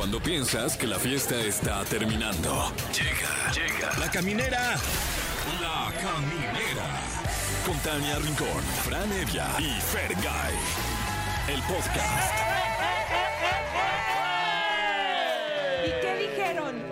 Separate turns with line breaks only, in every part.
Cuando piensas que la fiesta está terminando. Llega, llega. La caminera. La caminera. Con Tania Rincón, Fran Evia y Fergay. El podcast.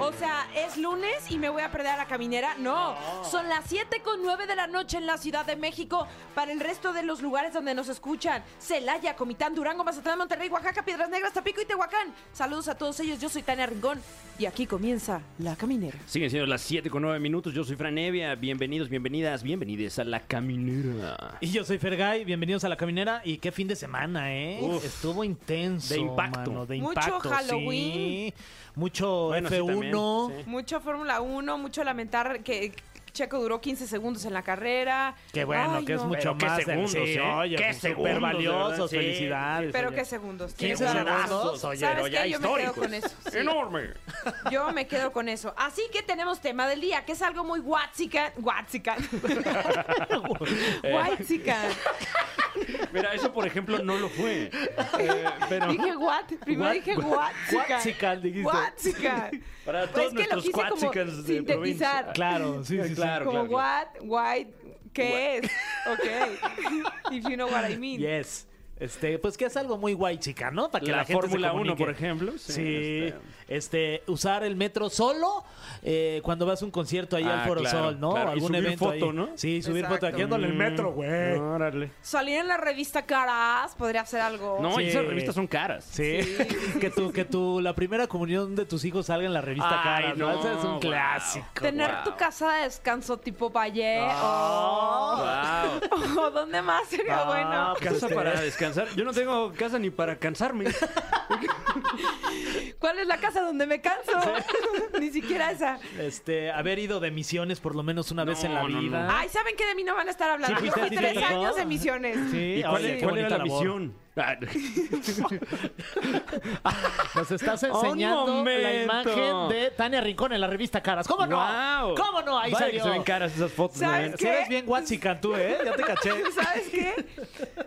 O sea, ¿es lunes y me voy a perder a la caminera? No, son las 7 con 9 de la noche en la Ciudad de México. Para el resto de los lugares donde nos escuchan, Celaya, Comitán, Durango, Mazatlán, Monterrey, Oaxaca, Piedras Negras, Tapico y Tehuacán. Saludos a todos ellos, yo soy Tania Rincón y aquí comienza la caminera.
Siguen siendo las 7 con 9 minutos. Yo soy Fran Evia. Bienvenidos, bienvenidas, bienvenides a La Caminera.
Y yo soy Fergay, bienvenidos a la caminera. Y qué fin de semana, ¿eh?
Uf.
Estuvo intenso.
De impacto.
mano, de
Mucho
impacto,
Halloween.
sí. Mucho
Bueno, sí,
F1.
también, sí.
Mucho Fórmula 1, mucho lamentar que Checo duró 15 segundos en la carrera.
Qué bueno,
Ay,
que es
no.
mucho
Pero qué
más. de-
segundos,
sí, oye,
Qué segundos,
valiosos.
sí.
Felicidades.
Pero
oye.
qué segundos.
15
Tienes razón.
segundos, oye,
¿Sabes
pero
qué?
ya
Yo me quedo con eso. sí.
¡Enorme!
Yo me quedo con eso. Así que tenemos tema del día, que es algo muy Watsican. Watsican. Watsican.
Mira, eso por ejemplo no lo fue. Eh, pero
Dije what. Primero
What-
dije
what-.
Watsican,
dijiste.
Para
Pues
todos
es que lo
nuestros
quise como
de
sintetizar.
provincia.
Claro, sí, sí.
Claro,
Como
claro.
what, why, ¿qué es? Ok. If you know what I mean.
Yes. Este, pues que es algo muy guay, chica, ¿no? Para que la,
La
gente se
Fórmula 1,
comunique.
por ejemplo.
Sí, este, usar el metro solo eh, cuando vas a un concierto ahí
Ah,
al Foro
claro,
Sol, ¿no?
claro. Y
Algún
subir
evento
foto,
ahí.
¿no?
Sí, subir
Exacto.
foto aquí en el metro, güey.
Órale.
Salir en la revista Caras podría ser algo.
No, y
Sí.
esas revistas son caras.
Sí. que tu, que tu, la primera comunión de tus hijos salga en la revista
Ay,
Caras, ¿no?
no,
Ese es un
wow.
clásico.
Tener
Wow.
tu casa de descanso tipo Valle.
Ah.
Wow.
o ¿Dónde más sería
Ah,
bueno?
pues
Casa
este-
para Yo no tengo casa ni para cansarme.
¿Cuál es la casa donde me canso? Ni siquiera esa.
Este, haber ido de misiones por lo menos una vez en la vida.
no.
Ay, ¿saben qué de mí no van a estar hablando?
Sí,
Yo
fuiste
fui tres años de misiones.
Sí,
¿Y cuál,
oye,
es-
qué
cuál era
bonita
la
labor.
misión? Ah,
Nos estás enseñando la imagen de Tania Rincón en la revista Caras. ¿Cómo no? ¿Cómo no? Ahí
Vaya
salió.
que se ven caras esas fotos.
¿Sabes.
Si
qué?
eres bien Watsican tú, ¿eh? Ya te caché.
¿Sabes qué?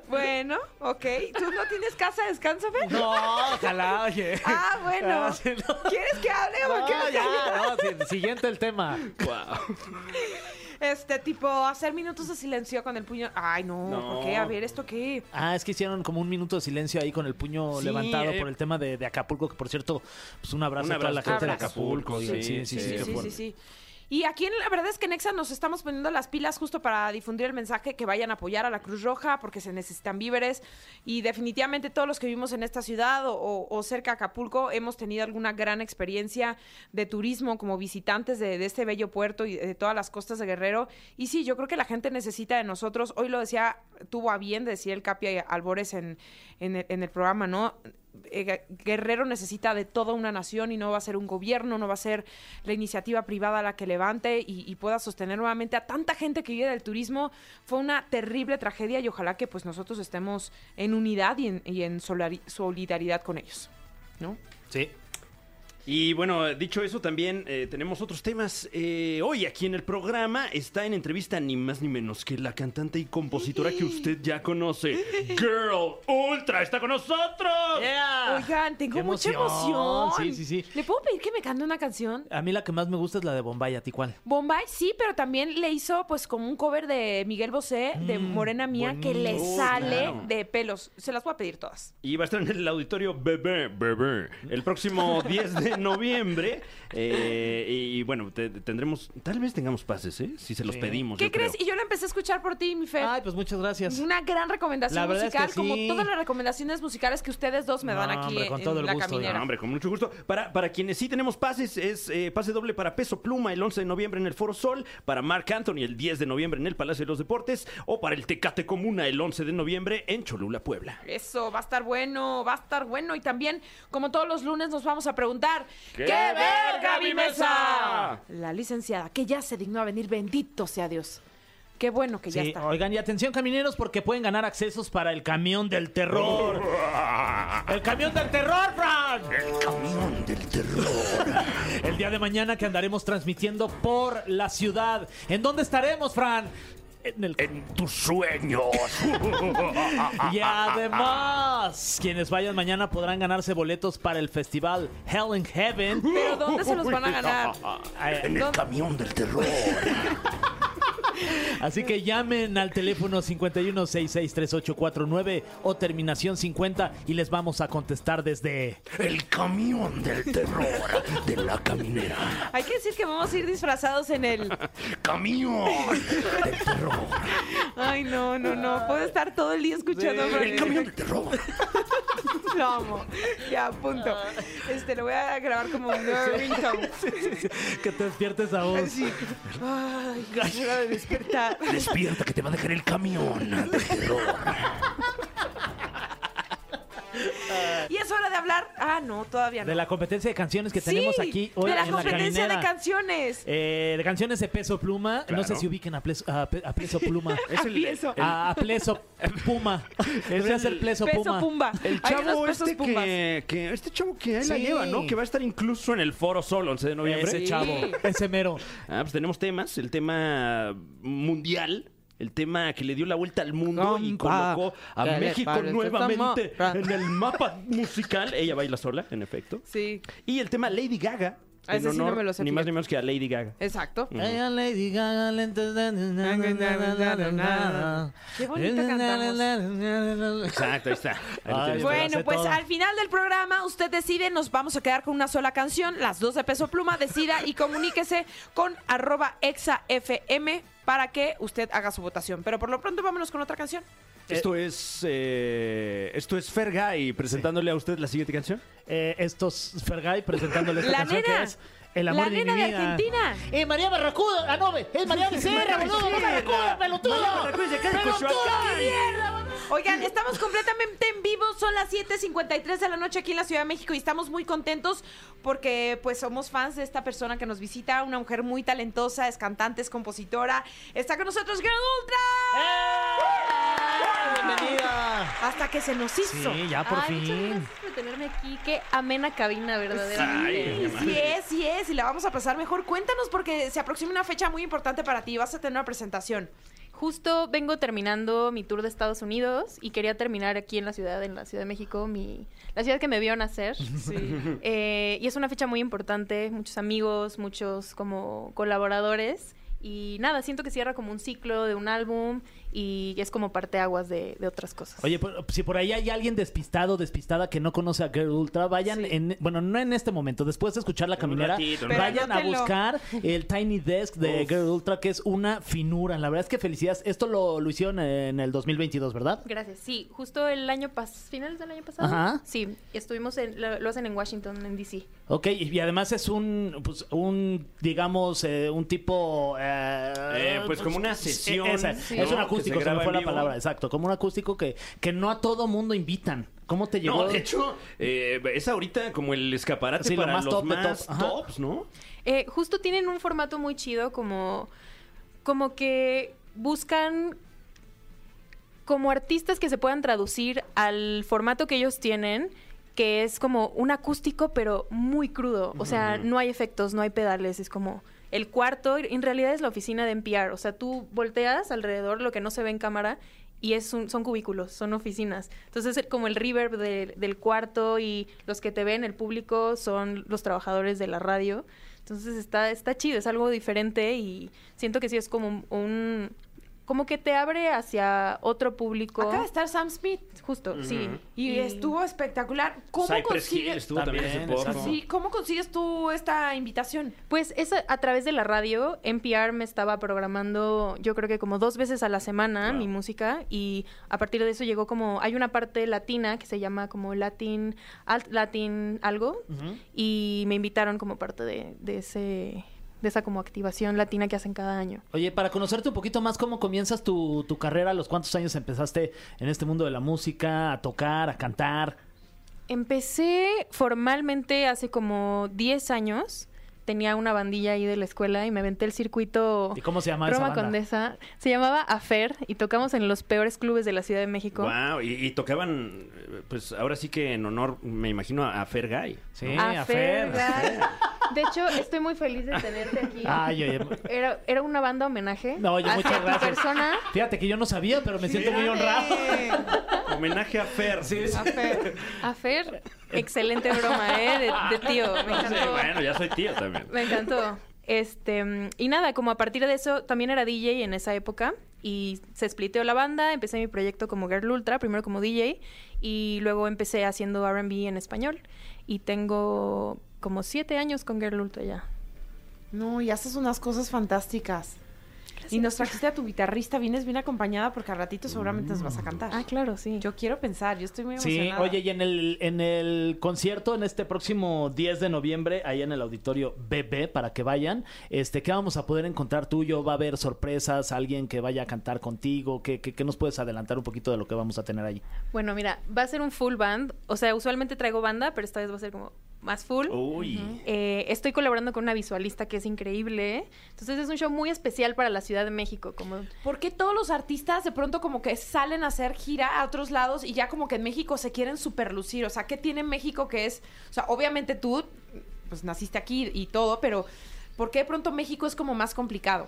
Bueno, ok. ¿Tú no tienes casa de descanso, Fer?
No, ojalá, oye.
Ah, bueno.
Ah, sí, no.
¿Quieres que hable o
No,
quieres que
ya, no, siguiente el tema.
Wow.
Este, tipo, hacer minutos de silencio con el puño. Ay, no,
No.
¿por qué? A ver, ¿esto qué?
Ah, es que hicieron como un minuto de silencio ahí con el puño
Sí,
levantado
eh.
por el tema de, de Acapulco, que por cierto, pues un abrazo,
Un
a toda la
abrazo
gente de. Acapulco.
Sí,
Sí, sí, sí,
sí,
sí,
Y aquí la verdad es que en Nexa nos estamos poniendo las pilas justo para difundir el mensaje que vayan a apoyar a la Cruz Roja porque se necesitan víveres y definitivamente todos los que vivimos en esta ciudad o, cerca de Acapulco hemos tenido alguna gran experiencia de turismo como visitantes de, este bello puerto y de todas las costas de Guerrero. Y sí, yo creo que la gente necesita de nosotros. Hoy lo decía, tuvo a bien decir el Capi Albores en, en el programa, ¿no? Eh, Guerrero necesita de toda una nación y no va a ser un gobierno, no va a ser la iniciativa privada la que levante y, pueda sostener nuevamente a tanta gente que vive del turismo. Fue una terrible tragedia y ojalá que pues nosotros estemos en unidad y en, y en solidaridad con ellos. ¿No?
Sí.
Y bueno, dicho eso, también eh, tenemos otros temas. Eh, hoy aquí en el programa está en entrevista ni más ni menos que la cantante y compositora que usted ya conoce, Girl Ultra, está con nosotros.
Yeah.
Oigan, tengo
Qué
mucha
emoción. Sí, sí, sí.
¿Le puedo pedir que me cante una canción?
A mí la que más me gusta es la de Bombay, ¿a ti cuál?
Bombay sí, pero también le hizo pues como un cover de Miguel Bosé, de
Mm,
Morena Mía, que le sale
Claro.
de pelos. Se las voy a pedir todas.
Y va a estar en el auditorio Bebé, Bebé, el próximo 10 de noviembre. Eh, y bueno, te- tendremos, tal vez tengamos pases, ¿eh? Si se los
Sí.
pedimos.
¿Qué
yo
crees?
creo.
Y yo la empecé a escuchar por ti, mi Fer.
Ay, pues muchas gracias.
Una gran recomendación
La verdad es que
musical, como
sí.
todas las recomendaciones musicales que ustedes dos me dan aquí
hombre, con
en
todo el
la
gusto,
caminera.
No, hombre, con mucho gusto. Para, para quienes sí tenemos pases, es eh, pase doble para Peso Pluma el 11 de noviembre en el Foro Sol, para Marc Anthony el 10 de noviembre en el Palacio de los Deportes o para el Tecate Comuna el 11 de noviembre en Cholula, Puebla.
Eso, va a estar bueno, va a estar bueno. Y también, como todos los lunes, nos vamos a preguntar:
¿Qué verga, mi mesa?
La licenciada, que ya se dignó a venir, bendito sea Dios. Qué bueno que ya
Sí,
está.
oigan, y atención camineros porque pueden ganar accesos para el camión del terror. ¡El camión del terror, Fran!
El camión del terror.
El día de mañana que andaremos transmitiendo por la ciudad. ¿En dónde estaremos, Fran? En el
En tus sueños.
Y además, quienes vayan mañana podrán ganarse boletos para el festival Hell in Heaven.
¿Pero dónde se los van a ganar?
En el camión del terror.
Así que llamen al teléfono 51663849 o terminación 50 y les vamos a contestar desde...
El camión del terror de la caminera.
Hay que decir que vamos a ir disfrazados en el...
Camión del terror.
Ay, no, no, no. Puedo estar todo el día escuchando. a
El camión del terror.
Lo amo. Ya, punto. Este, lo voy a grabar como un ringtone.
Que te despiertes a vos.
Así. Ay, hora de despertar.
Despierta que te va a dejar el camión del terror.
Y es hora de hablar. Ah, no, todavía no.
De la competencia de canciones que
Sí,
tenemos aquí hoy
de la
en la
competencia de canciones.
Eh, de canciones de peso pluma. No sé si ubiquen a, Ples- a a peso pluma.
Es el, el-
a, a pleso puma. Ser pleso,
Peso
puma.
pumba.
el chavo este que, que- Este chavo que ahí la lleva, ¿no? Que va a estar incluso en el foro solo, 11 de noviembre.
Ese chavo, ese mero.
Ah, pues tenemos temas. El tema mundial. El tema que le dio la vuelta al mundo y colocó a
¿qué le
México nuevamente en el mapa musical. Ella baila sola, en efecto.
Sí,
Y el tema Lady Gaga.
Ah, ese sí no me lo sé,
Ni más ni menos que a Lady Gaga.
exacto.
Lady Gaga.
Qué bonito cantamos.
Exacto, ahí está. Ahí.
Bueno, pues
todo.
al final del programa usted decide, nos vamos a quedar con una sola canción, las dos de peso pluma, decida y comuníquese con arroba exafm para que usted haga su votación. Pero por lo pronto vámonos con otra canción.
Esto es. eh, esto es Fergay presentándole a usted la siguiente canción.
Eh, estos Fergay presentándole esta
La
canción
nena.
que es El amor
La
de
nena
mi
de
vida.
Argentina.
Eh, María Barracuda, ah no, es María Becerra, boludo, María Barracuda, pelotudo.
María Barracuda de acá de
Pelotudo,
Coyoacán.
mierda, boludo.
Oigan, estamos completamente en vivo, son las 7.53 de la noche aquí en la Ciudad de México y estamos muy contentos porque pues somos fans de esta persona que nos visita, una mujer muy talentosa, es cantante, es compositora. Está con nosotros Girl Ultra.
Bienvenida.
Hasta que se nos hizo.
Sí, ya por
Ay, muchas
fin.
gracias por tenerme aquí. Qué amena cabina, verdaderamente.
Ay,
Sí es, sí es, y la vamos a pasar mejor. Cuéntanos porque se aproxima una fecha muy importante para ti. Vas a tener una presentación.
Justo vengo terminando mi tour de Estados Unidos y quería terminar aquí en la ciudad, en la Ciudad de México, mi, la ciudad que me vio nacer. Eh, y es una fecha muy importante, muchos amigos, muchos como colaboradores. Y nada, siento que cierra como un ciclo de un álbum y es como parteaguas de, de otras cosas.
Oye, por- si por ahí hay alguien despistado, despistada que no conoce a Girl Ultra, vayan
Sí.
en, bueno, no en este momento, después de escuchar la caminera,
ratito,
vayan a buscar el Tiny Desk de
Uf.
Girl Ultra, que es una finura. La verdad es que felicidades. Esto lo, lo hicieron en el 2022, ¿verdad?
Gracias. Sí, justo el año pasado, finales del año pasado.
Ajá.
Sí, estuvimos en, lo, lo hacen en Washington, en DC.
Ok, y además es un, pues, un digamos, eh, un tipo... eh,
Eh, pues como una sesión,
esa,
Sí.
Es un
¿no?
Acústico,
Que se
se, me
graba
fue
en
la
vivo.
palabra, exacto. Como un acústico que, que no a todo mundo invitan. ¿Cómo te llegó?
No, de hecho, eh, es ahorita como el escaparate
Sí, lo
para
más
los
top
más tops, ¿no?
Eh, justo tienen un formato muy chido, como, como que buscan como artistas que se puedan traducir al formato que ellos tienen, que es como un acústico, pero muy crudo. O sea, no hay efectos, no hay pedales, es como el cuarto, en realidad es la oficina de NPR. O sea, tú volteas alrededor lo que no se ve en cámara y es un- son cubículos, son oficinas. Entonces es como el reverb de- del cuarto y los que te ven, el público, son los trabajadores de la radio. Entonces está, está chido, es algo diferente y siento que sí es como un... como que te abre hacia otro público.
Acaba de estar Sam Smith
Justo, sí.
y, estuvo espectacular. ¿Cómo
Cypress
consigues?
estuvo también,
También,
hace poco.
Sí, ¿cómo consigues tú esta invitación?
Pues es a, a través de la radio. NPR me estaba programando, yo creo que como dos veces a la semana
Wow.
mi música y a partir de eso llegó como hay una parte latina que se llama como Latin Alt Latin algo y me invitaron como parte de, de ese de esa como activación latina que hacen cada año.
Oye, para conocerte un poquito más, ¿cómo comienzas tu, tu carrera? ¿A los cuántos años empezaste en este mundo de la música, a tocar, a cantar?
Empecé formalmente hace como 10 años. Tenía una bandilla ahí de la escuela y me aventé el circuito
¿Y cómo se llama esa
Roma
banda?
Condesa. Se llamaba Afer y tocamos en los peores clubes de la Ciudad de México.
Wow, y, y tocaban, eh, pues ahora sí que en honor, me imagino, a Fergay.
Sí,
A
a Fer.
Fer, Guy. De hecho, estoy muy feliz de tenerte aquí.
Ay, oye.
Era, era una banda homenaje
No, oye, muchas
tu
gracias.
persona.
Fíjate que yo no sabía, pero me siento muy honrado.
Homenaje a Fer. Sí,
A Fer.
A Fer, excelente broma, ¿eh? De, de tío. Me encantó.
bueno, ya soy tío también.
Me encantó. Este, y nada, como a partir de eso, también era DJ en esa época y se spliteó la banda, empecé mi proyecto como Girl Ultra, primero como DJ y luego empecé haciendo R&B en español y tengo como siete años con Girl Ultra ya.
No, y haces unas cosas fantásticas. Y nos trajiste a tu guitarrista, vienes bien acompañada porque al ratito seguramente nos vas a cantar.
Ah, claro, sí.
Yo quiero pensar, yo estoy muy
Sí,
emocionada.
oye, y en el, en el concierto, en este próximo 10 de noviembre, ahí en el auditorio BB, para que vayan, este, ¿qué vamos a poder encontrar tuyo? ¿Va a haber sorpresas? ¿Alguien que vaya a cantar contigo? ¿Qué, qué, qué nos puedes adelantar un poquito de lo que vamos a tener ahí?
Bueno, mira, va a ser un full band. O sea, usualmente traigo banda, pero esta vez va a ser como más full.
Uy.
Eh, estoy colaborando con una visualista que es increíble. Entonces es un show muy especial para la Ciudad de México. Como
¿Por qué todos los artistas de pronto como que salen a hacer gira a otros lados y ya como que en México se quieren superlucir? O sea, ¿qué tiene México que es? O sea, obviamente tú, pues naciste aquí y todo, pero ¿por qué de pronto México es como más complicado?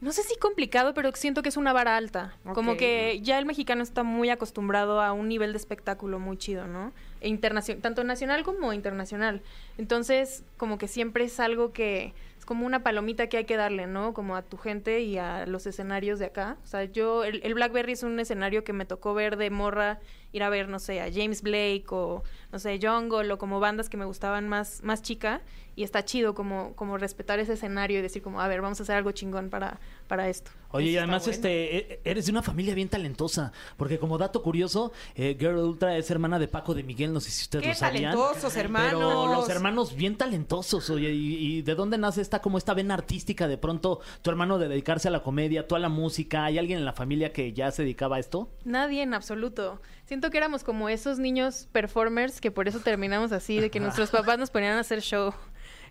No sé si complicado, pero siento que es una vara alta. Como que ya el mexicano está muy acostumbrado a un nivel de espectáculo muy chido, ¿no? E internacio- tanto nacional como internacional. Entonces, como que siempre es algo que es como una palomita que hay que darle, ¿no? Como a tu gente y a los escenarios de acá. O sea, yo, el, el Blackberry es un escenario que me tocó ver de morra, ir a ver, no sé, a James Blake o, no sé, Jungle o como bandas que me gustaban más, más chica. Y está chido como, como respetar ese escenario y decir como, a ver, vamos a hacer algo chingón para, para esto.
Oye, y
Eso
además,
bueno.
este, e- eres de una familia bien talentosa, porque como dato curioso, eh, Girl Ultra es hermana de Paco de Miguel, no sé si ustedes
¡Qué
lo sabían.
talentosos,
Pero
hermanos!
los hermanos bien talentosos, oye, y, y de dónde nace esta como esta vena artística de pronto tu hermano de dedicarse a la comedia, tú a la música, ¿hay alguien en la familia que ya se dedicaba a esto?
Nadie en absoluto. Siento que éramos como esos niños performers que por eso terminamos así, de que nuestros papás nos ponían a hacer show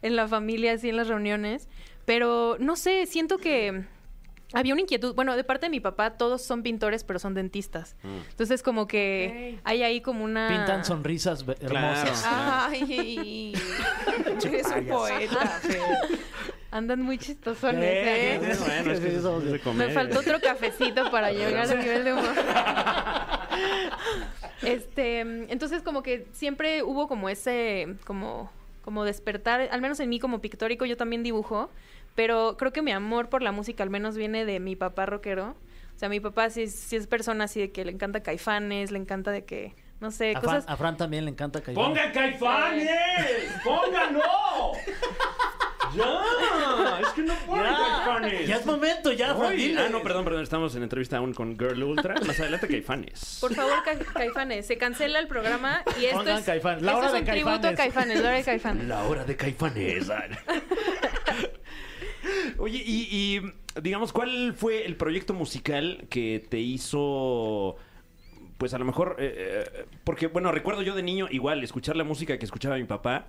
en la familia, así en las reuniones. Pero no sé, siento que había una inquietud. Bueno, de parte de mi papá, todos son pintores, pero son dentistas. Entonces, como que hay ahí como una.
Pintan sonrisas be-
Claro.
hermosas.
Ay, eres un poeta.
Andan muy chistosones,
Eh,
¿eh?
Bueno, es que eso de comer.
Me faltó otro cafecito para llegar al nivel de humor. Este, entonces como que siempre hubo como ese, como, como despertar, al menos en mí como pictórico, yo también dibujo, pero creo que mi amor por la música al menos viene de mi papá rockero. O sea, mi papá sí, es- sí es persona así de que le encanta caifanes, le encanta de que, no sé,
A,
cosas...
Fran, a Fran también le encanta Caifán.
¡Pongan caifanes! ¡Pónganlo! ¡Ya! Es que no ponen
Ya,
caifanes.
ya es momento, ya,
ah, no, perdón, perdón. Estamos en entrevista aún con Girl Ultra. Más adelante, caifanes.
Por favor, Ca- Caifanes, se cancela el programa y esto
Pongan
es,
Caifanes. La
esto
hora
es
de
un tributo a
Caifanes.
Caifanes, la hora de Caifanes.
La hora de caifanes. Oye, y, y, digamos, ¿cuál fue el proyecto musical que te hizo, pues a lo mejor, eh, eh, porque, bueno, recuerdo yo de niño igual escuchar la música que escuchaba mi papá.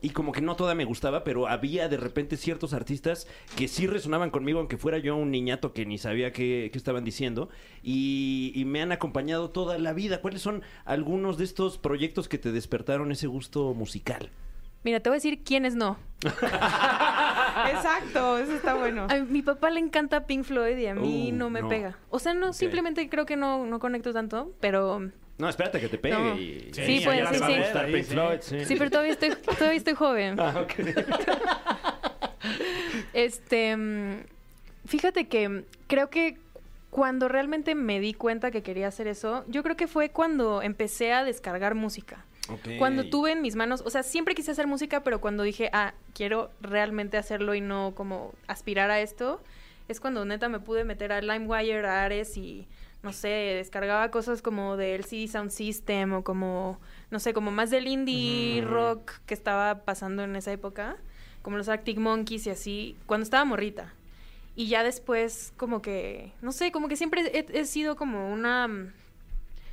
Y como que no toda me gustaba, pero había de repente ciertos artistas que sí resonaban conmigo, aunque fuera yo un niñato que ni sabía qué, qué estaban diciendo. Y, y me han acompañado toda la vida. ¿Cuáles son algunos de estos proyectos que te despertaron ese gusto musical?
Mira, te voy a decir quiénes no.
Exacto, eso está bueno.
A mi papá le encanta Pink Floyd y a mí
Uh,
no me
no.
pega. O sea, no, simplemente creo que no, no conecto tanto, pero...
No, espérate que te pegue.
No.
y-
Sí,
y
pues, sí,
te va
sí.
sí.
Floyd, sí.
Sí, pero todavía estoy, todavía estoy joven.
Ah, ok.
Este, mm, fíjate que creo que cuando realmente me di cuenta que quería hacer eso, yo creo que fue cuando empecé a descargar música.
Ok.
Cuando tuve en mis manos, o sea, siempre quise hacer música, pero cuando dije, ah, quiero realmente hacerlo y no como aspirar a esto, es cuando neta me pude meter a LimeWire, a Ares y, no sé, descargaba cosas como del CD Sound System o como, no sé, como más del indie rock que estaba pasando en esa época, como los Arctic Monkeys y así, cuando estaba morrita. Y ya después, como que, no sé, como que siempre he, he sido como una...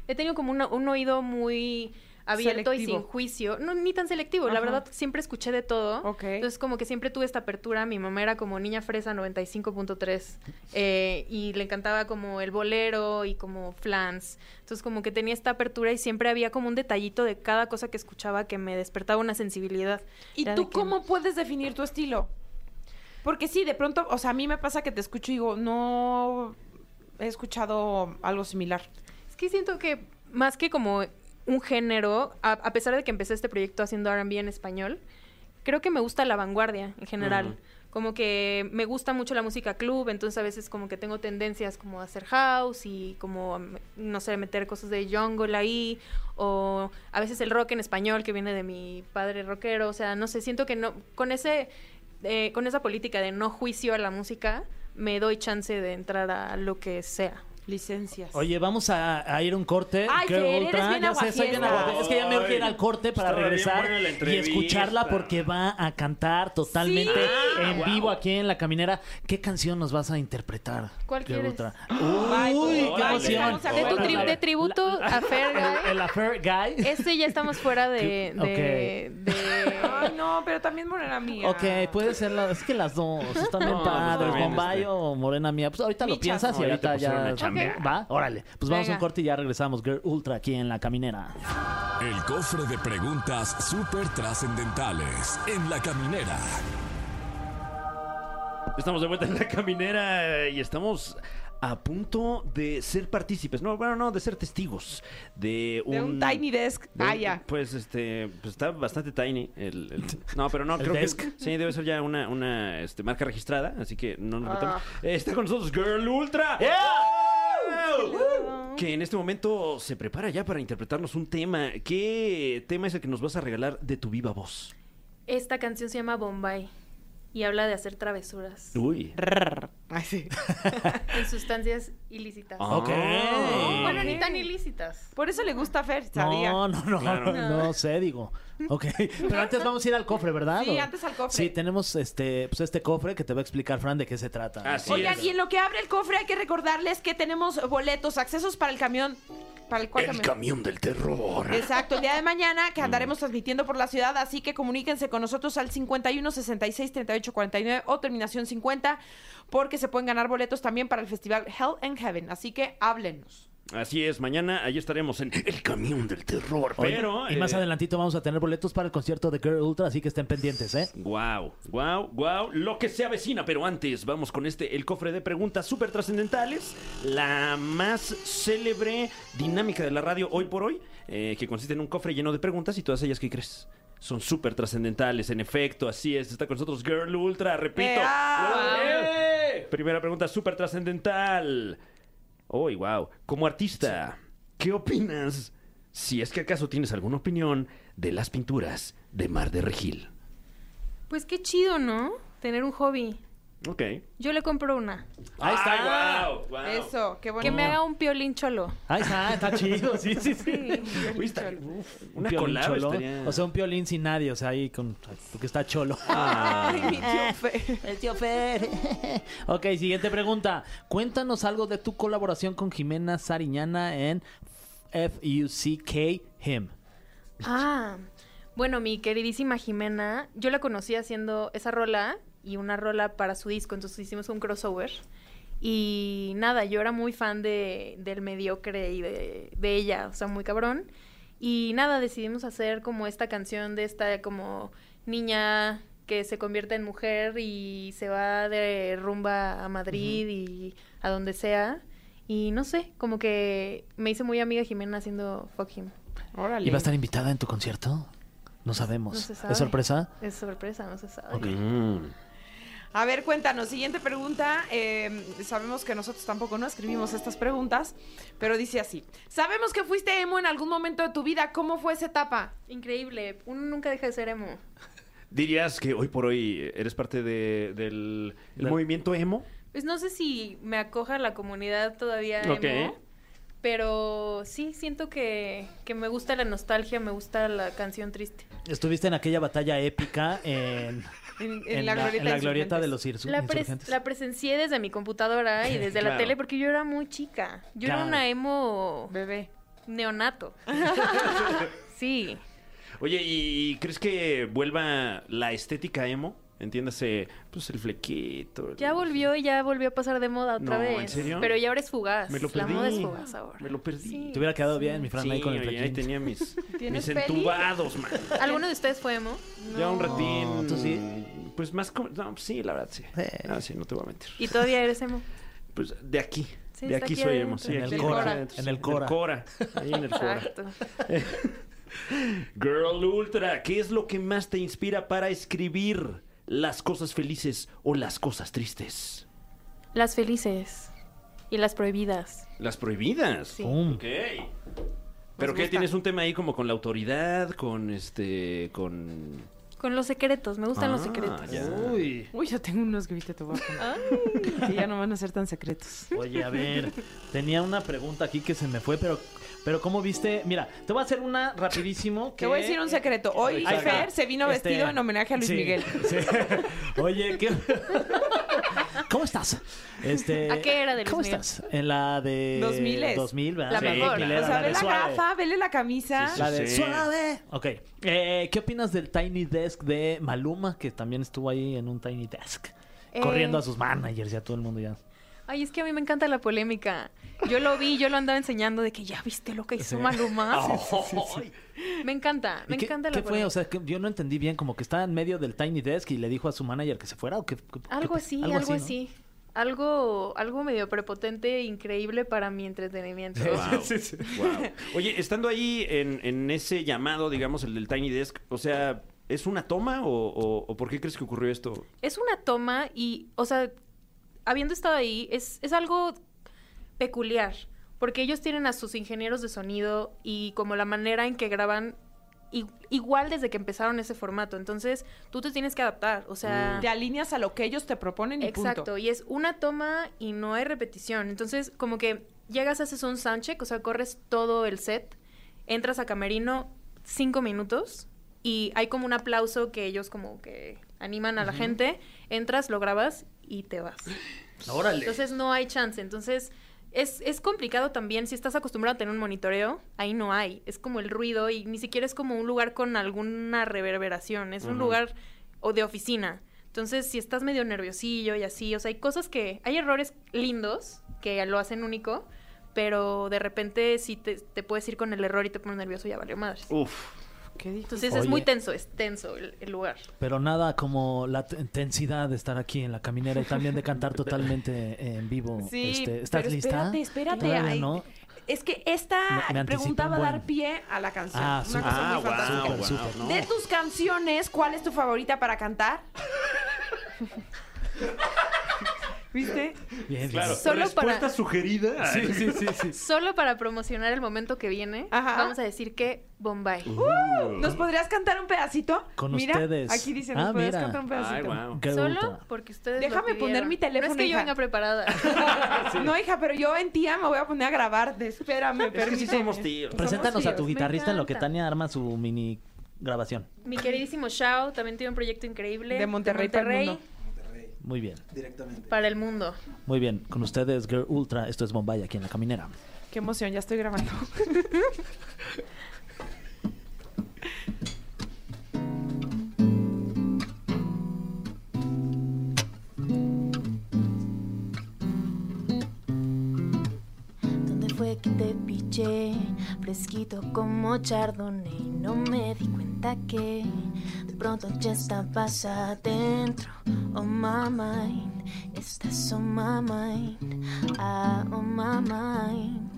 He tenido como una- un oído muy abierto y sin juicio. No, ni tan selectivo, la verdad siempre escuché de todo.
Ok.
Entonces como que siempre tuve esta apertura. Mi mamá era como niña fresa 95.3 eh, y le encantaba como el bolero y como flans. Entonces como que tenía esta apertura y siempre había como un detallito de cada cosa que escuchaba que me despertaba una sensibilidad.
¿Y
Era
tú
que-
cómo puedes definir tu estilo? Porque sí, de pronto, o sea, a mí me pasa que te escucho y digo, no he escuchado algo similar.
Es que siento que más que como un género, a, a pesar de que empecé este proyecto haciendo R&B en español, creo que me gusta la vanguardia en general. Como que me gusta mucho la música club, entonces a veces como que tengo tendencias como a hacer house y como, no sé, meter cosas de jungle ahí, o a veces el rock en español que viene de mi padre rockero, o sea, no sé, siento que no, con ese, eh, con esa política de no juicio a la música, me doy chance de entrar a lo que sea.
Licencias.
Oye, vamos a, a ir a un corte.
Ay,
Girl
Fer, eres
Ultra.
bien
Ya sé, soy bien
aguafiestas.
aguafiestas. Es que ya me urge ir al corte para
Estaba bien
regresar
buena la
y
entrevista.
escucharla porque va a cantar totalmente
Sí.
en
Ah,
vivo aquí en La Caminera. ¿Qué canción nos vas a interpretar?
¿Cuál
Girl
quieres?
Ultra?
Ay,
Uy,
pues,
qué
ay,
emoción.
De, tu
Bueno,
tri-
la-
de tributo a Fer Guy.
El, el Affair Guy.
Este ya estamos fuera de... De, de-
Ay, no, pero también morena mía.
Ok, puede ser la, es que las dos están bien
No, pues,
padres,
está bien,
Bombay
este.
o Morena Mía. Pues ahorita lo piensas y
No, ya te
ahorita
pusieron
ya.
a chambear.
Va, órale. Pues vamos a un corte y ya regresamos. Girl Ultra aquí en La Caminera.
El cofre de preguntas súper trascendentales en la caminera.
Estamos de vuelta en la caminera y estamos a punto de ser partícipes. No, bueno, no, de ser testigos de un...
De un tiny desk.
de
Ah, ya.
Pues este, pues está bastante tiny. El, el- no, pero no,
¿El
creo
desk?
que sí, debe ser ya una, una este, marca registrada, así que no nos metemos.
Ah.
Eh, está con nosotros Girl Ultra. Que en este momento se prepara ya para interpretarnos un tema. ¿Qué tema es el que nos vas a regalar de tu viva voz?
Esta canción se llama Bombay y habla de hacer travesuras
Uy.
Ay, sí.
en sustancias ilícitas.
Ah.
Ok.
Bueno, ni tan ilícitas.
Por eso le gusta a Fer, sabía.
No, no, no,
Claro.
no, sé, digo. Ok, pero antes vamos a ir al cofre, ¿verdad?
Sí,
¿O?
antes al cofre.
Sí, tenemos este, pues este cofre que te va a explicar Fran de qué se trata.
Así
Oigan,
es.
y en lo que abre el cofre hay que recordarles que tenemos boletos, accesos para el camión. ¿Para el
El
camión?
camión del terror.
Exacto, el día de mañana que andaremos transmitiendo por la ciudad, así que comuníquense con nosotros al 51 66 38 49 o terminación 50 porque se pueden ganar boletos también para el festival Hell and Heaven, así que háblenos.
Así es, mañana ahí estaremos en El Camión del Terror.
Oye,
Pero.
y más
eh,
adelantito vamos a tener boletos para el concierto de Girl Ultra, así que estén pendientes, ¿eh?
Wow, wow, wow, lo que se avecina, pero antes vamos con este, el cofre de preguntas súper trascendentales, la más célebre dinámica de la radio hoy por hoy, eh, que consiste en un cofre lleno de preguntas y todas ellas, ¿qué crees? Son súper trascendentales, en efecto, así es, está con nosotros Girl Ultra, repito.
¡Eh, ah!
¡Eh! Primera pregunta súper trascendental. Uy, wow, como artista, ¿qué opinas? Si es que acaso tienes alguna opinión de las pinturas de Mar de Regil.
Pues qué chido, ¿no? Tener un hobby.
Ok.
Yo le compro una.
Ahí está.
Ay, wow, wow.
Eso, qué bonito.
Que me haga un piolín cholo.
Ahí está, está chido, sí, sí, sí.
Sí.
Uy, está-
Un
una
piolín cholo.
estaría-
O sea, un piolín sin nadie, o sea, ahí con. Porque está cholo.
Ay, mi tío Fer.
El tío Fer. ok, siguiente pregunta. Cuéntanos algo de tu colaboración con Jimena Sariñana en F-U-C-K Him.
Ah, bueno, mi queridísima Jimena, yo la conocí haciendo esa rola y una rola para su disco, entonces hicimos un crossover. Y nada, yo era muy fan de, del mediocre y de, de ella, o sea, muy cabrón. Y nada, decidimos hacer como esta canción de esta como niña que se convierte en mujer y se va de rumba a Madrid y a donde sea. Y no sé, como que me hice muy amiga Jimena haciendo Fuck Him.
Órale.
¿Y va a estar invitada en tu concierto? No sabemos.
No se sabe.
¿Es sorpresa?
Es sorpresa, no se sabe.
Mm.
A ver, cuéntanos. Siguiente pregunta. Eh, sabemos que nosotros tampoco no escribimos estas preguntas, pero dice así. Sabemos que fuiste emo en algún momento de tu vida. ¿Cómo fue esa etapa?
Increíble, uno nunca deja de ser emo.
¿Dirías que hoy por hoy eres parte de- del el
Del-
movimiento emo?
Pues no sé si me acoja la comunidad todavía emo, pero sí, siento que, que me gusta la nostalgia, me gusta la canción triste.
Estuviste en aquella batalla épica en,
En,
en la, en la glorieta de los
La, pres- la presencié desde mi computadora y desde la tele porque yo era muy chica. Yo
Claro.
era una emo
Bebé.
neonato. Sí.
Oye, ¿y crees que vuelva la estética emo? Entiéndase, pues el flequito. el-
Ya volvió y ya volvió a pasar de moda otra
No,
vez.
¿en serio?
Pero ya ahora es fugaz.
Me lo
La
perdí.
moda es fugaz ahora.
Me lo perdí.
Sí.
Te hubiera quedado bien, mi Fran,
Sí,
ahí con el
oye, ahí tenía mis,
¿Tienes
mis entubados, man.
¿Alguno de ustedes fue emo?
Ya un ratín.
¿tú sí?
Pues más como... No, sí, la verdad, sí.
Eh.
Ah, sí, no te voy a mentir.
¿Y todavía eres emo?
Pues de aquí.
Sí,
de aquí
aquí
soy emo. Sí,
En
aquí
el
Cora,
adentro,
en
sí,
el Cora.
Cora. Ahí en el Cora.
Exacto.
Girl Ultra, ¿qué es lo que más te inspira para escribir las cosas felices o las cosas tristes?
Las felices. Y las prohibidas.
Las prohibidas.
Sí.
Ok. ¿Pero qué? ¿Tienes un tema ahí como con la autoridad? Con este... con...
Con los secretos. Me gustan los
Ah,
secretos.
ya.
Uy.
Uy, yo tengo unos que viste. Que ya no van a ser tan secretos.
Oye, a ver, tenía una pregunta aquí que se me fue, pero, pero ¿cómo viste? Mira, te voy a hacer una rapidísimo.
Te voy a decir un secreto. Hoy
Exacto.
Fer se vino
Este,
vestido en homenaje a Luis
sí,
Miguel.
sí. Oye, ¿qué? ¿cómo estás? Este,
¿A qué era de Luis
¿Cómo
Miguel?
estás? En la de
2000s.
2000, ¿verdad?
La
Sí,
mejor.
milera,
O sea,
la
ve la
suave.
gafa, vele la camisa.
Sí, sí.
La de
Sí.
suave. Ok. Eh, ¿Qué opinas del Tiny Desk de Maluma, que también estuvo ahí en un Tiny Desk?
Eh,
Corriendo a sus managers y a todo el mundo ya.
Ay, es que a mí me encanta la polémica. Yo lo vi, yo lo andaba enseñando de que ya viste lo que hizo
Sí.
Maluma.
Ay.
Me encanta, me
¿Y qué,
encanta
qué
la
fue?
polémica.
O sea, que yo no entendí bien, como que estaba en medio del Tiny Desk y le dijo a su manager que se fuera o qué. qué-
Algo
qué-
así, algo, así. Algo, algo medio prepotente e increíble para mi entretenimiento.
Wow.
Sí, sí.
Wow. Oye, estando ahí en, en ese llamado, digamos, el del Tiny Desk, o sea, ¿es una toma o, o- o por qué crees que ocurrió esto?
Es una toma y, o sea, habiendo estado ahí, es, es algo peculiar. Porque ellos tienen a sus ingenieros de sonido y como la manera en que graban igual desde que empezaron ese formato. Entonces, tú te tienes que adaptar. O sea,
Te alineas a lo que ellos te proponen y
Exacto,
punto.
y es una toma y no hay repetición. Entonces, como que llegas, haces un soundcheck, o sea, corres todo el set, entras a camerino cinco minutos y hay como un aplauso que ellos como que animan a la gente, entras, lo grabas y te vas.
Órale.
Entonces no hay chance. Entonces es, es complicado también. Si estás acostumbrado a tener un monitoreo, ahí no hay. Es como el ruido y ni siquiera es como un lugar con alguna reverberación. Es un lugar o de oficina. Entonces, si estás medio nerviosillo y así, o sea, hay cosas que, hay errores lindos que lo hacen único, pero de repente si te, te puedes ir con el error y te pones nervioso, ya valió madre.
Uf.
Qué.
Entonces
Oye.
es muy tenso, es tenso el, el lugar.
Pero nada como la intensidad de estar aquí en la caminera y también de cantar totalmente en vivo.
Sí,
Este, ¿Estás
pero
lista?
espérate, espérate, ay,
no.
Es que esta
Me- me
pregunta va a dar pie a la canción.
Ah,
Una cosa muy
Ah,
fantástica.
wow, no.
De tus canciones, ¿cuál es tu favorita para cantar? ¿Viste?
Bien.
Claro.
Solo
Respuesta
para-
sugerida.
Sí, sí, sí, sí.
Solo para promocionar el momento que viene,
Ajá.
vamos a decir que Bombay.
Uh.
¿Nos podrías cantar un pedacito?
Con
mira,
ustedes.
Aquí dice, ¿nos
Ah,
podrías
mira.
cantar un pedacito?
Ay, wow.
Solo porque ustedes
Déjame
lo
poner mi teléfono,
No es que yo
hija.
venga preparada.
No, hija, pero yo en tía me voy a poner a grabar. De, espérame,
Es que sí somos tíos.
Preséntanos a tu guitarrista en lo que. Tania arma su mini grabación.
Mi queridísimo Shao también tiene un proyecto increíble.
De Monterrey para el mundo.
Muy bien,
para el mundo.
muy bien. Con ustedes, Girl Ultra. Esto es Bombay aquí en la caminera.
Qué emoción, ya estoy grabando.
¿Dónde fue que te piché? Fresquito como chardonnay. No me di cuenta que de pronto ya estabas adentro. Oh my mind, estás on my mind. Ah, on my mind.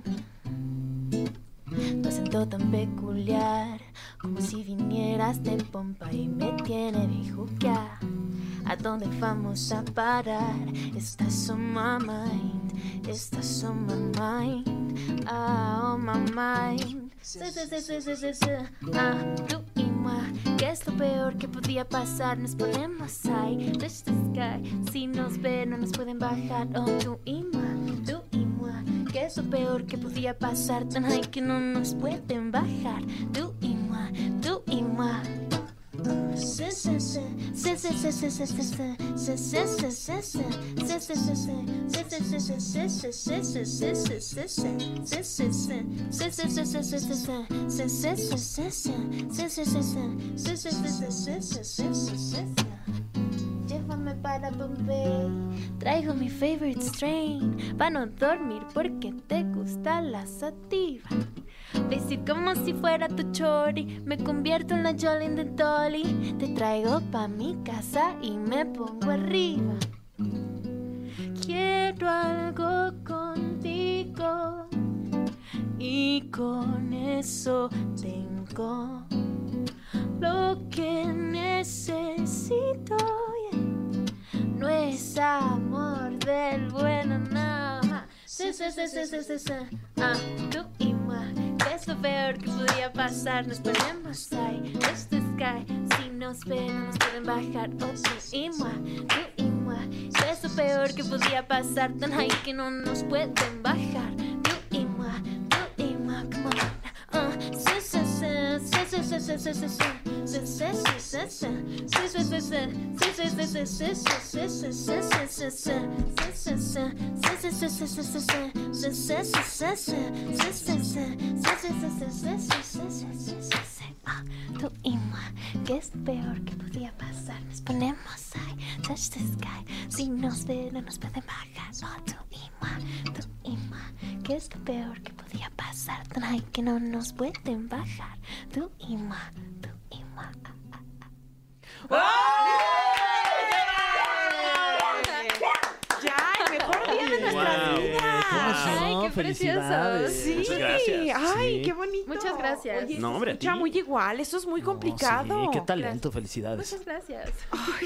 Tu acento tan peculiar, como si vinieras de pompa y me tiene juqueada. ¿A dónde vamos a parar? Estás on my mind, estás on my mind, ah, on my mind. Sí, sí, sí. Ah, ¿qué es lo peor que podía pasar? Nos ponemos ahí, touch the sky. Si nos ven, no nos pueden bajar. Oh, tú y moi, tú y moi, ¿qué es lo peor que podía pasar? Tan high que no nos pueden bajar. Tú y moi, tú y moi. Llévame para Bombay. Traigo mi favorite strain. Para no dormir porque te gusta la sativa. Vestir como si fuera tu chori. Me convierto en la Jolly de Dolly. Te traigo pa' mi casa y me pongo arriba. Quiero algo contigo. Y con eso tengo lo que necesito. No es amor del bueno, no. Sí, sí, sí. Ah, tú y moi. ¿Qué es lo peor que podía pasar? Nos ponemos ahí, the sky. Si nos ven, no nos pueden bajar. Oh, tú y moi, tú y. ¿Qué es lo peor que podía pasar? Tan high que no nos pueden bajar. Tú y moi, tú y moi, come on. Ah, sí, sí, sí, sí, sí, sí, sí, sí, sí, tu es peor que pasar. Nos ponemos ahí, touch the sky. Si nos ven, no nos pueden bajar. Oh, tu ima, tu ima, que es peor que podría pasar. Que no nos pueden bajar. Tu ima, Ah, ah,
Ya, el mejor día de nuestras
Wow.
vidas.
¿Cómo
Ay, qué
Felicidades.
preciosos.
Sí,
Muchas gracias.
ay,
Sí.
qué bonito.
Muchas gracias.
Oye,
No, hombre, a ti.
muy igual, eso es muy complicado.
Sí, qué talento, felicidades.
Muchas gracias.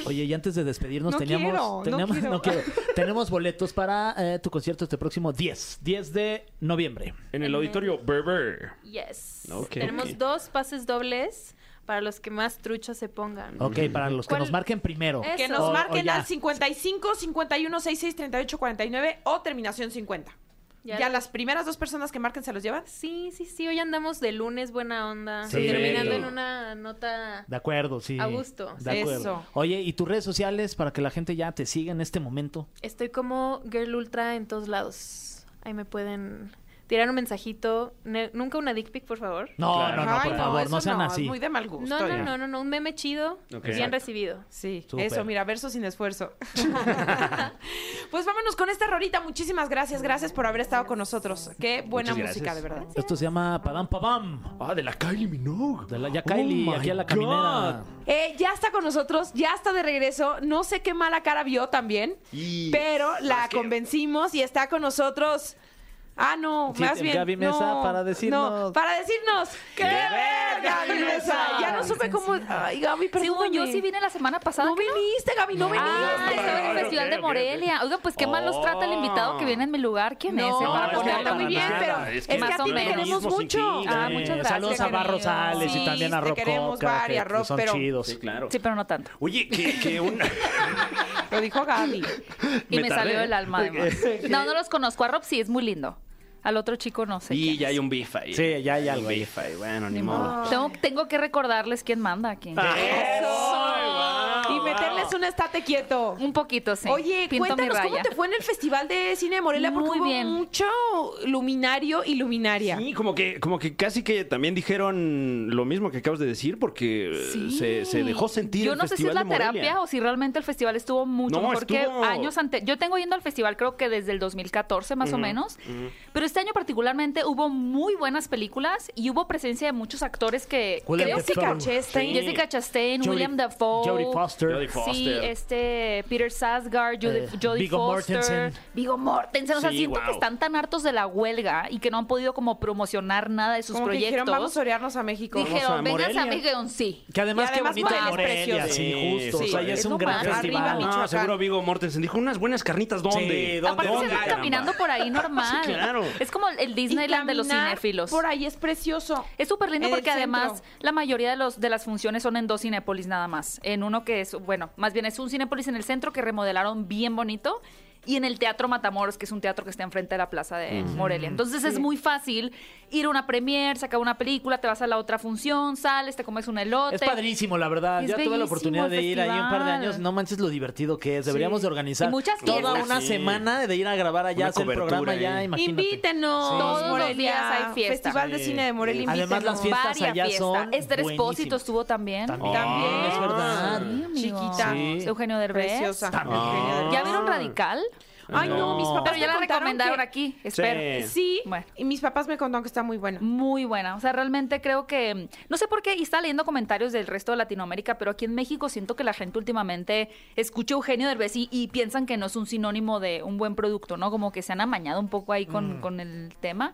Oye, y antes de despedirnos,
No
teníamos,
quiero, no
teníamos,
quiero.
tenemos boletos para eh, tu concierto este próximo 10, 10 de noviembre.
En el auditorio Berber.
Yes.
Ok.
Tenemos
Ok.
dos pases dobles para los que más truchos se pongan.
Ok, para los que
¿Cuál?
nos marquen primero.
Que nos
O- o
marquen
ya.
al 55 51 66 38 49 o terminación 50.
Ya
Ya, las primeras dos personas que marquen se los llevan.
Sí, sí, sí. Hoy andamos de lunes, buena onda.
Sí.
Terminando en una nota.
De acuerdo, sí.
A gusto.
De acuerdo.
Eso.
Oye, ¿y tus redes sociales para que la gente ya te siga en este momento?
Estoy como Girl Ultra en todos lados. Ahí me pueden tirar un mensajito. Ne- Nunca una dick pic, por favor.
No,
Claro.
no, no,
Ay,
por favor,
eso
no sean
no,
así.
Es muy de mal gusto.
No, no, no, no, no. Un meme chido. Bien recibido.
Sí, eso, mira, verso sin esfuerzo. pues vámonos con esta rolita. Muchísimas gracias, gracias por haber estado con nosotros. Qué buena música, de verdad.
Esto se llama Padam Padam.
Ah, de la Kylie Minogue.
De la ya
Oh
Kylie,
my
aquí a la caminera.
Eh, ya está con nosotros, ya está de regreso. No sé qué mala cara vio también,
Y-
pero la convencimos y está con nosotros. Ah, no,
Sí,
más bien.
Gaby Mesa,
no,
para decirnos-
No, para decirnos. ¡Qué ver, Gaby Mesa! Ya no supe cómo. Ay, Gaby, perdóname.
Según yo, sí vine la semana pasada.
No viniste, Gaby, no viniste.
Ah, estaba en el
ok,
Festival de. Morelia. Oiga, pues qué mal los trata el invitado que viene en mi lugar. ¿Quién es?
No?
No,
Para
es que
ponerlo
muy bien,
nada,
pero
es que
a
o
ti te queremos mucho.
ti,
Ah, muchas gracias,
Saludos a
cariño.
Barro Sales y también a
te
Rob
queremos,
Coca,
Bar y a
que
Rob,
son
pero-
chidos.
Sí, claro.
Sí, pero no tanto.
Oye, que, que un...
Lo dijo Gaby.
Y
Me
salió el alma, además. No, no los conozco. A Rob sí, es muy lindo. Al otro chico no sé.
Y
quién
ya
es.
hay un beef ahí.
Sí, ya hay algo
Un
ahí.
beef ahí. Bueno, ni modo.
Tengo, tengo que recordarles quién manda aquí.
Y meterles un estate quieto.
Un poquito, sí.
Oye,
Pinto mi
cuéntanos cómo
raya.
te fue en el Festival de Cine de Morelia porque
Muy
hubo
bien.
mucho luminario y luminaria.
Sí, como que, como que casi que también dijeron lo mismo que acabas de decir, porque eh,
Sí.
se, se dejó sentir
Yo
el
no sé si es
Festival
la
de Morelia.
terapia o si realmente el festival estuvo mucho
No,
mejor
estuvo-
que años antes. Yo tengo yendo al festival creo que desde el 2014 más o menos. Pero este año particularmente hubo muy buenas películas y hubo presencia de muchos actores que
William
creo
Jessica
Dafoe.
Chastain.
Sí.
Jessica Chastain,
Jodie-
William Dafoe.
Jodie Foster.
Jodie Foster.
Sí, este Peter Sarsgaard, Jodie,
Eh,
Jodie
Viggo
Foster,
Mortensen.
Viggo Mortensen, o sea,
Sí,
siento
wow.
que están tan hartos de la huelga y que no han podido como promocionar nada de sus
Como que
proyectos.
dijeron, vamos a orearnos a México.
Dijeron,
a
vengan a
Morelia".
México, sí.
Que además,
Y
qué bonito
Morelia
sí, justo.
Sí,
o sea, ya es
Es
un gran
más.
festival.
Arriba,
No, seguro Vigo Mortensen dijo unas buenas carnitas, ¿dónde?
Sí, ¿dónde?
Aparte se
¿Dónde,
andan
caramba?
caminando por ahí normal.
Sí, claro.
Es como el Disneyland de los cinéfilos.
Por ahí es precioso.
Es súper lindo porque además la mayoría de los de las funciones son en dos Cinépolis nada más. En uno que es, bueno, más bien es un Cinépolis en el centro que remodelaron bien bonito y en el Teatro Matamoros, que es un teatro que está enfrente de la Plaza de Morelia. Entonces es muy fácil ir a una premier, sacar una película, te vas a la otra función, sales, te comes un elote.
Es padrísimo, la verdad.
Es
ya tuve la oportunidad de ir ahí un par de años. No manches lo divertido que es. Deberíamos de organizar
Y muchas
toda
fiestas.
una
Sí.
semana de ir a grabar allá,
Una
hacer el programa
ahí.
allá, imagínate.
Invítenos,
Sí.
Todos los días hay fiesta.
Festival de. Cine de Morelia,
Además,
invítenos.
las fiestas
Varias
allá
fiestas.
son
Esther Espósito estuvo también.
También,
También.
es verdad.
Sí.
Chiquita.
Sí.
Eugenio Derbez.
Preciosa.
También.
Eugenio Derbez.
¿Ya vieron Radical?
Ay, no, mis papás
Pero ya
me
la
contaron
recomendaron
que-
aquí. Espero.
Sí.
Sí,
Bueno.
y mis papás me contaron que está muy buena.
Muy buena. O sea, realmente creo que. No sé por qué, y estaba leyendo comentarios del resto de Latinoamérica, pero aquí en México siento que la gente últimamente escucha Eugenio Derbez y, y piensan que no es un sinónimo de un buen producto, ¿no? Como que se han amañado un poco ahí con, con el tema.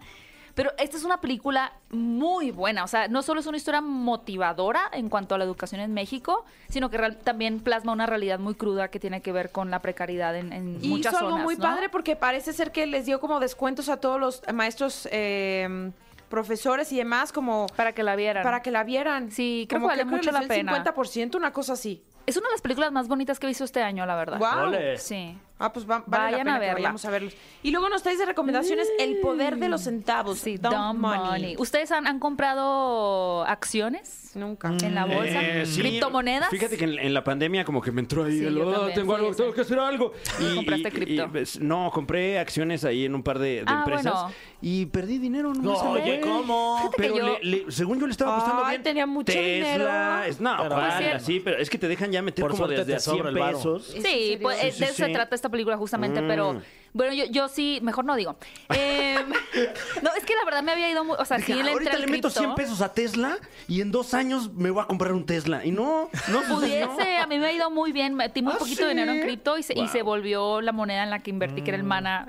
Pero esta es una película muy buena. O sea, no solo es una historia motivadora en cuanto a la educación en México, sino que real- también plasma una realidad muy cruda que tiene que ver con la precariedad en, en
Y
muchas
hizo algo
zonas.
muy
¿no?
padre porque parece ser que les dio como descuentos a todos los maestros, eh, profesores y demás, como
Para que la vieran.
para que la vieran.
Sí, creo
Como
que vale mucho
les
la pena.
50%, una cosa así.
Es una de las películas más bonitas que he visto este año, la verdad.
Ole.
Sí.
Ah, pues va, vale
Vayan
la pena
a
que
verla.
vayamos a verlos. Y luego nos traes de recomendaciones El poder de los centavos.
Sí,
Dumb
dumb money. ¿Ustedes han, han comprado acciones
Nunca.
en la bolsa?
Eh, sí.
¿Criptomonedas?
Fíjate que en, en la pandemia como que me entró ahí
Sí,
el, "Oh,
también
tengo algo, tengo que hacer algo.
¿Compraste cripto?
pues, no, compré acciones ahí en un par de, de
Ah,
empresas
bueno.
Y perdí dinero. No,
No, oye, ¿cómo?
Que
Pero
yo-
le- le- según yo le estaba apostando
Ay,
bien.
tenía mucho
Tesla,
dinero.
Es, no,
Pero
¿cuál?
bueno.
así, pero es que te dejan ya meter
Por
como desde a 100
sobra el varo.
pesos.
¿En
Sí, pues,
Sí, sí,
de eso se
sí.
trata esta película justamente,
Mm.
pero bueno, yo, yo sí, mejor no digo. Eh, no, es que la verdad me había ido muy, o sea,
Dije,
sí le entré
ahorita
al
le meto
cripto.
100 pesos a Tesla y en dos años me voy a comprar un Tesla. Y no, no.
Pudiese, a mí me ha ido muy bien, metí muy
¿Ah,
poquito
sí?
dinero en cripto y se, y
Wow.
se volvió la moneda en la que invertí, que era el
Mm.
mana,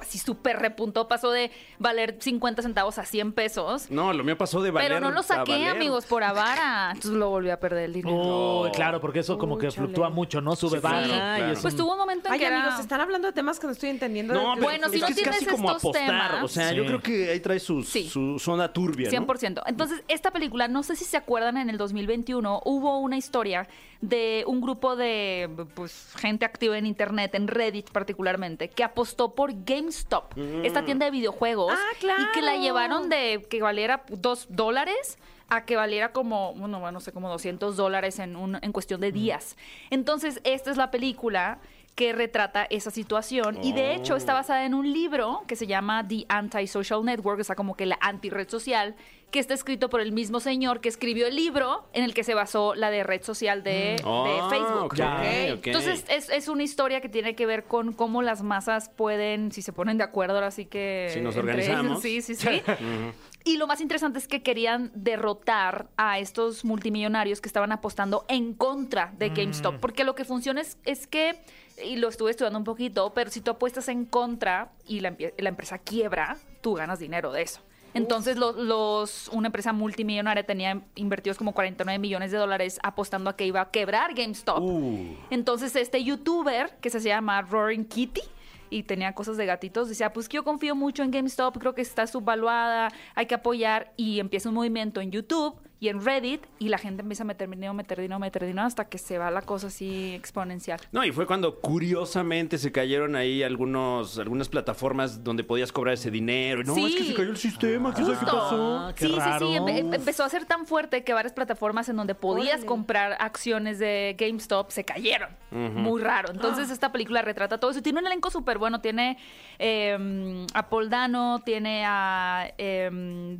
así súper repuntó, pasó de valer 50 centavos a 100 pesos.
No, lo mío pasó de valer
Pero no lo
a
saqué,
valer.
amigos, por avara. Entonces lo volví a perder el dinero.
Uy, claro, porque eso como que fluctúa mucho, ¿no? Sube,
Sí,
baja.
sí,
y
claro.
es
Pues
un-
tuvo un momento en
Ay,
que era...
amigos, están hablando de temas que no estoy entendiendo.
No,
de-
Bueno, si
es
no
que es
tienes
casi como
estos
apostar.
temas-
O sea,
Sí.
yo creo que ahí trae su,
Sí.
su zona turbia, ¿no?
100%. Entonces, esta película, no sé si se acuerdan, en el 2021 hubo una historia de un grupo de pues, gente activa en Internet, en Reddit particularmente, que apostó por GameStop, esta tienda de videojuegos,
Ah, claro.
y que la llevaron de que valiera dos dólares a que valiera como, bueno, no sé, como 200 dólares en, un, en cuestión de días. Entonces, esta es la película que retrata esa situación y de hecho está basada en un libro que se llama The Anti-Social Network, o sea, como que la anti-red social, que está escrito por el mismo señor que escribió el libro en el que se basó la de red social de, de
Ah,
Facebook.
ok,
Ya.
ok.
Entonces es, es una historia que tiene que ver con cómo las masas pueden, si se ponen de acuerdo, ahora sí que...
Si nos organizamos.
ellos, sí, sí, sí. Y lo más interesante es que querían derrotar a estos multimillonarios que estaban apostando en contra de GameStop. Porque lo que funciona es, es que, y lo estuve estudiando un poquito, pero si tú apuestas en contra y la, empresa quiebra, tú ganas dinero de eso. Entonces, lo- los, una empresa multimillonaria tenía invertidos como 49 millones de dólares apostando a que iba a quebrar GameStop.
Uh.
Entonces, este youtuber que se llama Roaring Kitty y tenía cosas de gatitos, decía, pues que yo confío mucho en GameStop, creo que está subvaluada, hay que apoyar y empieza un movimiento en YouTube y en Reddit y la gente empieza a meter dinero, meter dinero, meter dinero hasta que se va la cosa así exponencial.
No, y fue cuando curiosamente se cayeron ahí algunos, algunas plataformas donde podías cobrar ese dinero. Y No,
Sí.
es que se cayó el sistema, ¿qué sabe qué
Justo.
pasó?
Ah, qué
sí,
raro.
sí, sí, empe- empezó a ser tan fuerte que varias plataformas en donde podías comprar acciones de GameStop se cayeron. Muy raro. Entonces esta película retrata todo eso. Tiene un elenco súper bueno. Tiene eh, a Paul Dano, tiene a eh,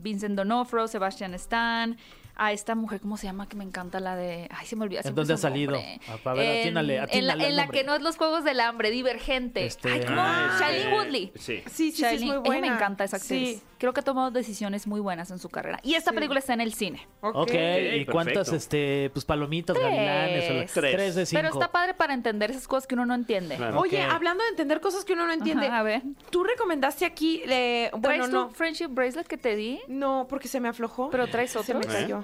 Vincent Donofrio, Sebastian Stan. A esta mujer, ¿cómo se llama? Que me encanta la de... Ay, se me olvidó.
¿En dónde ha salido? A ver,
En-
atínale,
en, la, en que no es los Juegos del Hambre, Divergente.
Este-
Ay, ¿cómo?
Ah,
Shailene
este,
Woodley.
Sí.
Sí, sí, sí, es
Shailene, ella me encanta esa actriz.
Sí.
Creo que ha tomado decisiones muy buenas en su carrera. Y esta
Sí.
película está en el cine.
Ok, ¿y
perfecto.
cuántas, este, pues palomitas, gavilanes? o la-
Tres.
Tres de cinco.
Pero está padre para entender esas cosas que uno no entiende.
Claro.
Oye, hablando de entender cosas que uno no entiende,
Ajá, a ver.
tú recomendaste aquí, eh, bueno,
¿Traes
no,
tu friendship bracelet que te di?
no, porque se me aflojó.
¿Pero traes
Se
otro?
me
¿Eh?
cayó.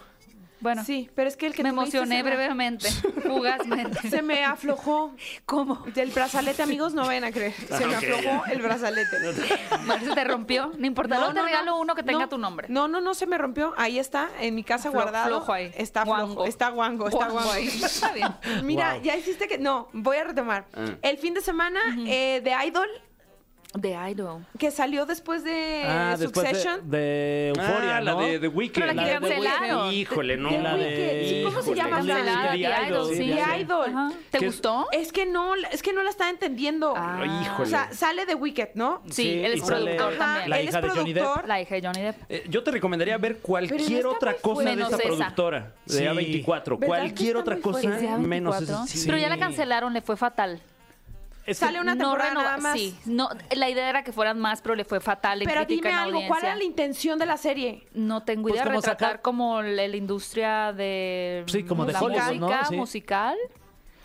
Bueno,
Sí, pero es que el que
me emocioné
me-
brevemente, fugazmente.
Se me aflojó.
¿Cómo?
Del brazalete, amigos, no vayan a creer. Se me aflojó el brazalete.
Se te rompió. No importa, luego te regalo uno que tenga
no.
tu nombre.
No, no, no se me rompió. Ahí está, en mi casa
Flo-
guardado.
flojo ahí.
Está flojo.
Guango.
Está guango, está
Guango
guango.
ahí. Está bien.
Mira,
Wow.
ya hiciste que. No, voy a retomar.
Ah.
El fin de semana eh, de Idol,
The Idol.
que salió después de
Ah, después de,
Succession.
de Euphoria,
Ah, la
¿no?
de The Weeknd.
Pero la
La de
cancelaron.
Híjole, no.
The
La de-.
Sí, ¿Cómo se llama? La-
The
The
Idol,
Idol,
sí,
sí.
The Idol.
Ajá. ¿Te
¿Qué-
gustó?
Es que no, es que no la estaba entendiendo.
Ah.
Híjole.
O sea, sale de Wicked, ¿no?
Sí,
Sí,
él es productor también.
la
él
hija
es
de Johnny Depp.
productor.
La hija de Johnny Depp.
Eh, yo te recomendaría ver cualquier otra cosa de
esa.
productora de
Sí.
A24.
¿Verdad que
Cualquier otra cosa
de
menos
A24?
esa.
Pero ya la cancelaron, le fue fatal.
Es
Sale una
no
temporada
renova-
nada más.
Sí, no, la idea era que fueran más, pero le fue fatal en
Pero
crítica
dime
en
algo, ¿cuál
audiencia.
era la intención de la serie?
No tengo
Pues
idea.
como
retratar
sacar-
como la, la industria de
Sí, como de
la
Hollywood, ¿no?
música,
Sí.
musical.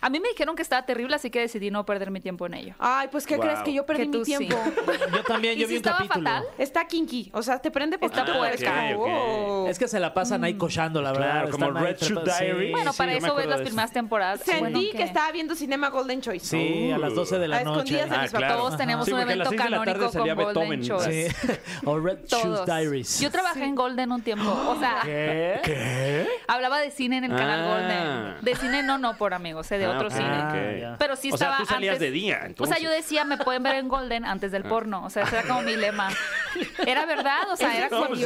A mí me dijeron que estaba terrible, así que decidí no perder mi tiempo en ello.
Ay, pues, ¿qué
Wow.
crees? Que yo perdí
Que
mi
tú sí.
tiempo.
Yo también,
¿Y
yo
si
vi un
estaba
capítulo.
fatal?
Está kinky, o sea, te prende poquito.
Está puerca.
como,
Ok, ok.
oh.
Es que se la pasan ahí cochando, la verdad.
Claro, como
Están ahí
Red Shoe
sí.
Diary.
Bueno,
sí,
para
yo me
eso ves
acuerdo
las
de eso.
primeras temporadas.
Sentí
Bueno,
que estaba viendo Cinema Golden Choice.
Sí, a las 12 de la
A
noche.
escondidas de
Ah,
mis papás.
Todos tenemos
Sí,
un
porque a las
evento
seis de la tarde
canónico
salía
con Golden
Beethoven.
Choice.
Sí. o Red Shoes
Todos.
Diaries.
Yo trabajé en Golden un tiempo. O sea,
¿Qué? ¿Qué?
hablaba de cine en el canal
Ah.
Golden. De cine no, no por amigos, eh, de
Ah.
Pero sí
O sea,
estaba
tú salías
antes-
de día,
O sea,
entonces.
yo decía, me pueden ver en Golden antes del porno. O sea, ese era como mi lema. Era verdad, o sea,
¿Es
era como...
pues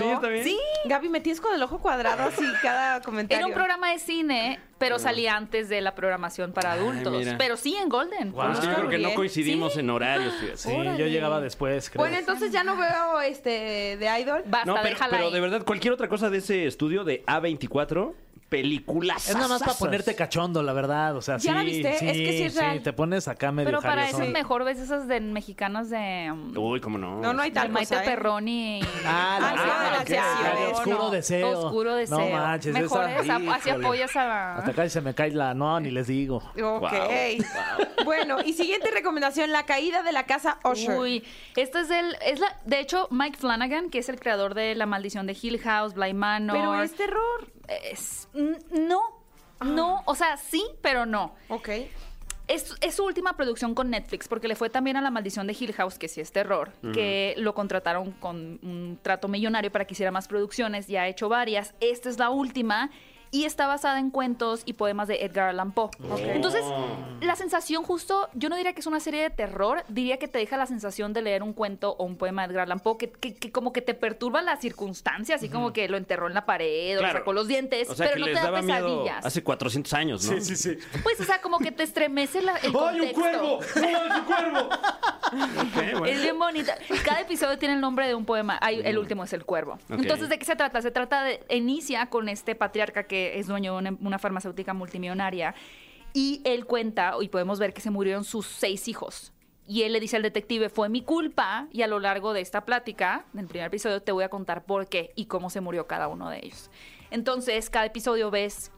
sí,
Gaby, me tienes con el ojo cuadrado así cada comentario.
era un programa de cine, pero salía antes de la programación para adultos. Pero sí en Golden.
Que yo creo que no coincidimos en horarios.
Sí, yo llegaba después, creo.
Bueno, entonces ya no veo este de Idol.
Basta,
No, pero,
déjala
pero
ahí.
de verdad, cualquier otra cosa de ese estudio de A24, películas.
es nada más para ponerte cachondo, la verdad. O sea,
¿Ya
sí,
la viste?
sí,
Es que sí es real.
te pones acá medio
Pero para eso mejor ves esas de mexicanas de... um,
Uy, cómo no.
No, no hay
de
tal
Maite
¿eh?
Perroni.
Ah, la,
Ah,
ah,
de la
ok,
deseación.
ok, Oscuro deseo.
Oscuro deseo.
No manches,
Mejor
esa-
esa, así apoyas a...
Hasta casi se me cae la... No, ni les digo.
Ok. Bueno, y siguiente recomendación, La caída de la casa Usher.
Uy, esto es el, es la, de hecho, Mike Flanagan, que es el creador de La Maldición de Hill House, Bly Manor.
Pero es terror.
Es- no, no, o sea, sí, pero no.
Ok.
Es, es su última producción con Netflix, porque le fue también a La Maldición de Hill House, que sí es terror, que lo contrataron con un trato millonario para que hiciera más producciones, ya ha hecho varias. Esta es la última. Y está basada en cuentos y poemas de Edgar Allan Poe. Entonces, la sensación justo, yo no diría que es una serie de terror, diría que te deja la sensación de leer un cuento o un poema de Edgar Allan Poe, que, que- que como que te perturba las circunstancias, así como que lo enterró en la pared o le
Claro.
sacó los dientes,
O sea,
pero
que
no te da pesadillas.
hace 400 años, ¿no? Sí, sí, sí.
Pues, o sea, como que te estremece la, el
¡Ay, un
contexto.
cuervo! ¡No, es un cuervo! Bueno.
Es bien bonita. Cada episodio tiene el nombre de un poema. Ay, el último es el cuervo. Entonces, ¿de qué se trata? Se trata de. Inicia con este patriarca que es dueño de una, una farmacéutica multimillonaria. Y él cuenta, y podemos ver que se murieron sus seis hijos. Y él le dice al detective, fue mi culpa. Y a lo largo de esta plática, del primer episodio, te voy a contar por qué y cómo se murió cada uno de ellos. Entonces, cada episodio ves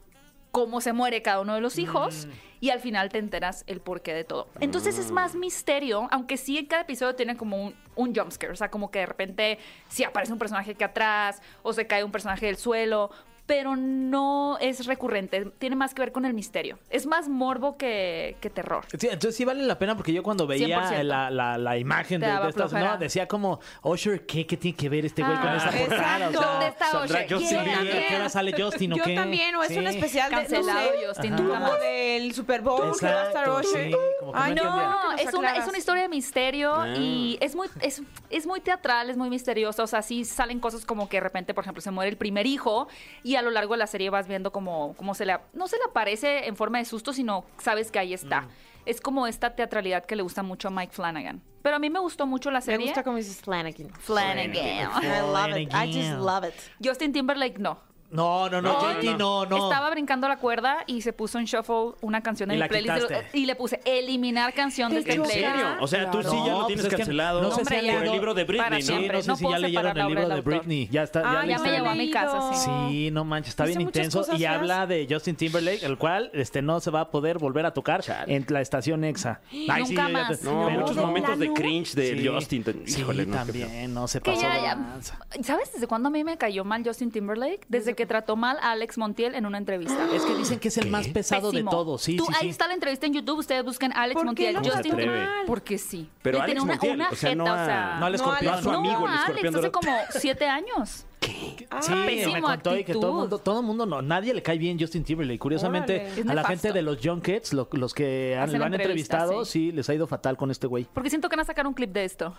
cómo se muere cada uno de los hijos y al final te enteras el porqué de todo. Entonces es más misterio, aunque sí en cada episodio tiene como un, un jumpscare, o sea, como que de repente si aparece un personaje aquí atrás o se cae un personaje del suelo, pero no es recurrente, tiene más que ver con el misterio. Es más morbo que, que terror.
Sí, entonces sí vale la pena porque yo cuando veía
100%.
la, la, la imagen
Te
de, de estas, no, decía como, Usher, ¿qué, ¿qué tiene que ver este güey con
Ah,
esa portada? O
exacto.
sea,
¿Dónde está Usher?
Justin. Bieber.
¿A qué hora sale Justin o
Yo
qué?
también, o es
Sí.
un especial de, no
Cancelado
sé,
Justin,
como del Super Bowl que va a estar
Exacto,
Usher.
sí, como que
Ay,
no
no.
No, es una, es
aclaras.
una historia de misterio
Ah.
y es muy, es, es muy teatral, es muy misteriosa. O sea, sí salen cosas como que de repente, por ejemplo, se muere el primer hijo y a lo largo de la serie vas viendo como, como se le, no se le aparece en forma de susto, sino sabes que ahí está. Es como esta teatralidad que le gusta mucho a Mike Flanagan. Pero a mí me gustó mucho la
Me
serie.
gusta como dices Flanagan.
Flanagan.
I love it. I just love it.
Justin Timberlake no.
No, no, no, JT, no, no.
Estaba brincando la cuerda y se puso en shuffle una canción de
Y
mi
la
playlist de-
quitaste.
y le puse eliminar canción de
¿Te
este
¿En
choca?
playlist.
serio? O sea, tú sí ya
No,
lo tienes
pues es que
cancelado
no sé si
Hombre,
han
ya.
por el libro de
Para
Britney,
Sí,
¿no?
siempre.
no sé
No
si ya leyeron
separar
el libro de
autor.
Britney. Ya está,
Ah,
ya
ya me llevó a mi casa, sí.
Sí, no manches, está
Dice
bien
muchas
intenso
cosas
y
feas.
habla de Justin Timberlake, el cual este no se va a poder volver a tocar
Chale.
en la estación EXA.
Nunca
ya
más.
te-
No,
Pero-
muchos
¿de
momentos de
plano?
cringe de
Sí.
Justin.
Sí,
Híjole, no. qué feo.
también, no se
Que
pasó
ya,
de
ya-
lanza.
¿Sabes desde cuándo a mí me cayó mal Justin Timberlake? Desde
¿Desde
que porque trató mal a Alex Montiel en una entrevista.
Es que dicen que es el más pesado
Pésimo.
de todos. Sí,
Tú,
sí,
ahí
sí.
está la entrevista en YouTube. Ustedes busquen Alex
¿Por qué
Montiel.
¿Cómo se
Justin
atreve?
Timberlake. Porque sí.
Pero
Y
Alex
tenía una,
Montiel,
una
o sea, no
jeta,
a-
o sea,
No al
No,
escorpión.
a su
no,
amigo, el
Alex,
escorpión
hace
dorado.
como siete años.
Sí,
pésimo
me contó y que todo el
actitud.
mundo, todo el mundo, no, nadie le cae bien Justin Timberlake. Curiosamente,
Órale.
Es
a la
nefasto.
gente de los Junkets, lo- los que han,
Hacen
lo han
entrevistas,
entrevistado,
sí.
sí. les ha ido fatal con este güey.
Porque siento que van a sacar un clip de esto.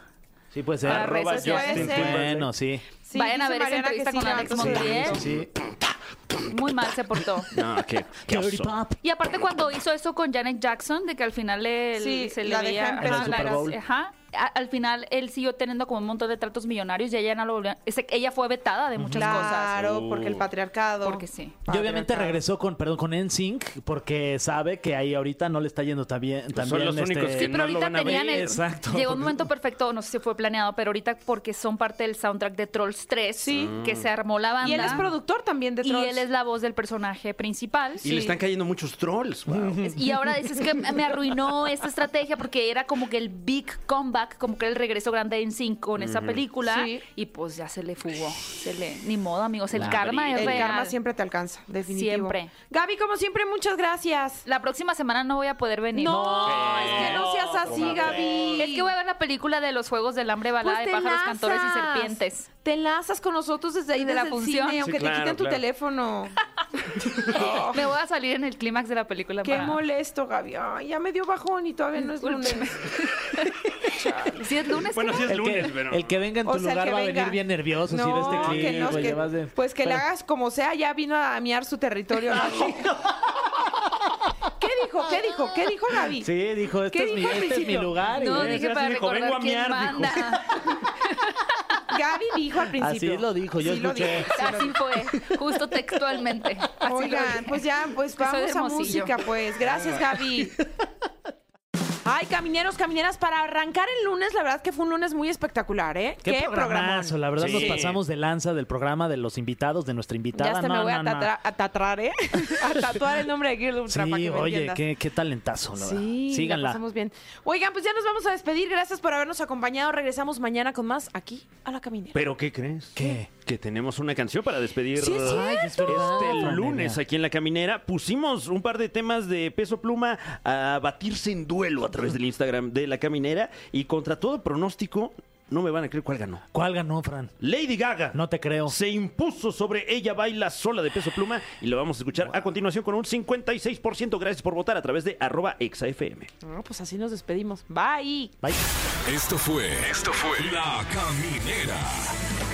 Sí, puede ser.
Arroba
sociales.
Justin
Puede ser.
Bueno, sí.
Sí,
Vayan a ver esa
Mariana que
entrevista con
la-
Alex. Montiel.
Sí.
Muy mal se portó.
No, qué, qué oso.
Y aparte cuando hizo eso con Janet Jackson, de que al final él
Sí,
se le
la
veía...
en
el Super
la-
Bowl.
ajá. A- al final él siguió teniendo como un montón de tratos millonarios y ella no lo volvió... ese- ella fue vetada de muchas cosas.
Claro, porque el
Uh.
patriarcado.
Porque sí.
Y obviamente regresó con, perdón, con NSYNC porque sabe que ahí ahorita no le está yendo tan bien.
Pues son los únicos
este-
que
Pero
no lo
ahorita
van a ver.
tenían el...
Exacto.
Llegó un momento perfecto, no sé si fue planeado, pero ahorita porque son parte del soundtrack de Trolls 3,
Sí.
que se armó la banda.
Y él es productor también de
Y
Trolls.
él es la voz del personaje principal.
Y le están cayendo muchos trolls. wow.
Y ahora dices que me arruinó esta estrategia porque era como que el big comeback, como que el regreso grande en sync con esa película.
Sí.
Y pues ya se le fugó. Se le, ni modo, amigos. El
La
karma es
El
real.
karma siempre te alcanza, definitivo.
Siempre.
Gaby, como siempre, muchas gracias.
La próxima semana no voy a poder venir.
No, es que no seas así,
¿cómo
Gaby.
Es que voy a ver la película de los Juegos del Hambre, balada
Pues
de pájaros, cantores y serpientes.
Te enlazas con nosotros desde ahí,
Desde la
desde el
función.
cine,
Sí,
aunque
claro,
te quiten tu teléfono.
Me voy a salir en el clímax de la película.
Qué
para-
molesto, Gaby. Ay, ya me dio bajón y todavía no es lunes.
Si es lunes,
Bueno, sí es
El
lunes,
que,
pero...
el que venga en tu
O sea, el
lugar va a venir bien nervioso si ve
No,
este clip.
que no, que-
de-
pues que le hagas como sea, ya vino a miar su territorio. ¿Qué dijo? ¿Qué dijo? ¿Qué dijo Gaby?
Sí, dijo, este,
¿Qué
es mi,
dijo al
este es mi
principio?
lugar. y-
No, dije para
dijo,
recordar
vengo a miar, dijo.
manda.
Gaby dijo al principio.
Así lo dijo, yo
Sí lo
escuché.
lo
Así fue, justo textualmente. Así
Oigan,
dije.
pues ya, pues vamos a música, pues. Gracias, Gaby. Ay, camineros, camineras, para arrancar el lunes, la verdad que fue un lunes muy espectacular, ¿eh?
Qué, programazo, la verdad
Sí.
nos pasamos de lanza del programa de los invitados, de nuestra invitada.
Hasta
No,
me voy
no,
a,
no.
tatra- a tatuar, ¿eh? a tatuar el nombre de Girl Ultra para
Sí,
que me
oye,
entiendas.
qué, qué talentazo, la verdad.
Sí, la
Síganla.
pasamos bien. Oigan, pues ya nos vamos a despedir. Gracias por habernos acompañado. Regresamos mañana con más aquí a la caminera.
¿Pero qué crees?
¿Qué?
Que tenemos una canción para despedir
Sí, es
Ay, es verdad,
este lunes aquí en La Caminera. Pusimos un par de temas de peso pluma a batirse en duelo a través del Instagram de La Caminera y contra todo pronóstico, no me van a creer cuál ganó.
¿Cuál ganó, Fran?
Lady Gaga.
No te creo.
Se impuso sobre ella baila sola de peso pluma y lo vamos a escuchar a continuación con un 56%. Gracias por votar a través de arroba exafm.
No, pues así nos despedimos. Bye.
Bye.
Esto fue. Esto fue. La Caminera.